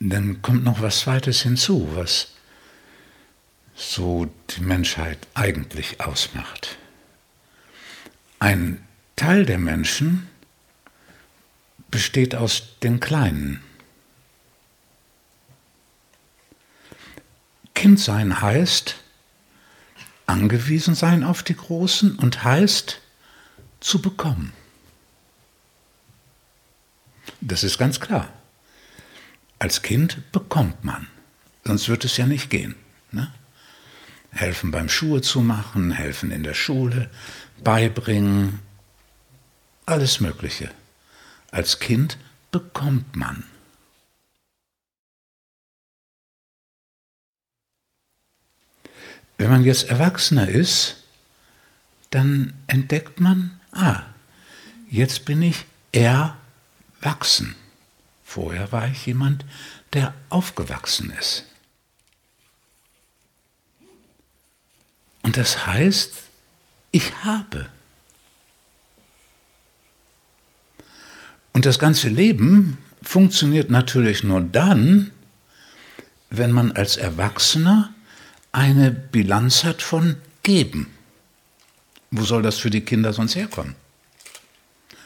dann kommt noch was Zweites hinzu, was so die Menschheit eigentlich ausmacht. Ein Teil der Menschen besteht aus den Kleinen. Kind sein heißt angewiesen sein auf die Großen und heißt zu bekommen. Das ist ganz klar. Als Kind bekommt man, sonst wird es ja nicht gehen. Ne? Helfen beim Schuhe zu machen, helfen in der Schule, beibringen, alles Mögliche. Als Kind bekommt man. Wenn man jetzt Erwachsener ist, dann entdeckt man, ah, jetzt bin ich erwachsen. Vorher war ich jemand, der aufgewachsen ist. Und das heißt, ich habe. Und das ganze Leben funktioniert natürlich nur dann, wenn man als Erwachsener eine Bilanz hat von Geben. Wo soll das für die Kinder sonst herkommen?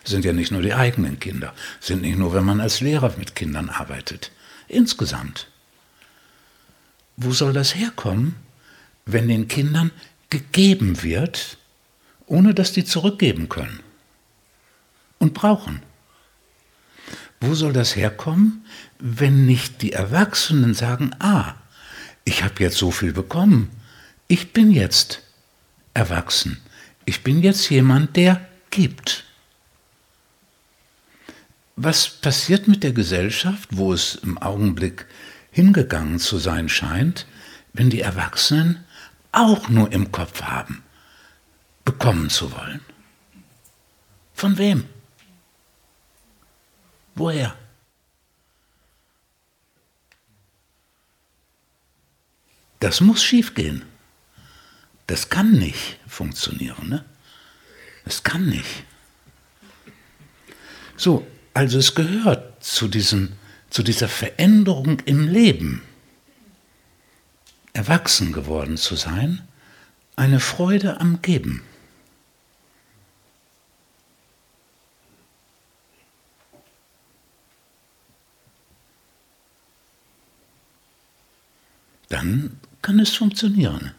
Sind ja nicht nur die eigenen Kinder, sind nicht nur, wenn man als Lehrer mit Kindern arbeitet. Insgesamt. Wo soll das herkommen, wenn den Kindern gegeben wird, ohne dass die zurückgeben können und brauchen? Wo soll das herkommen, wenn nicht die Erwachsenen sagen, ah, ich habe jetzt so viel bekommen, ich bin jetzt erwachsen, ich bin jetzt jemand, der gibt. Was passiert mit der Gesellschaft, wo es im Augenblick hingegangen zu sein scheint, wenn die Erwachsenen auch nur im Kopf haben, bekommen zu wollen? Von wem? Woher? Das muss schiefgehen. Das kann nicht funktionieren. Ne? Das kann nicht. So, also es gehört zu, diesem, zu dieser Veränderung im Leben, erwachsen geworden zu sein, eine Freude am Geben. dann kann es funktionieren.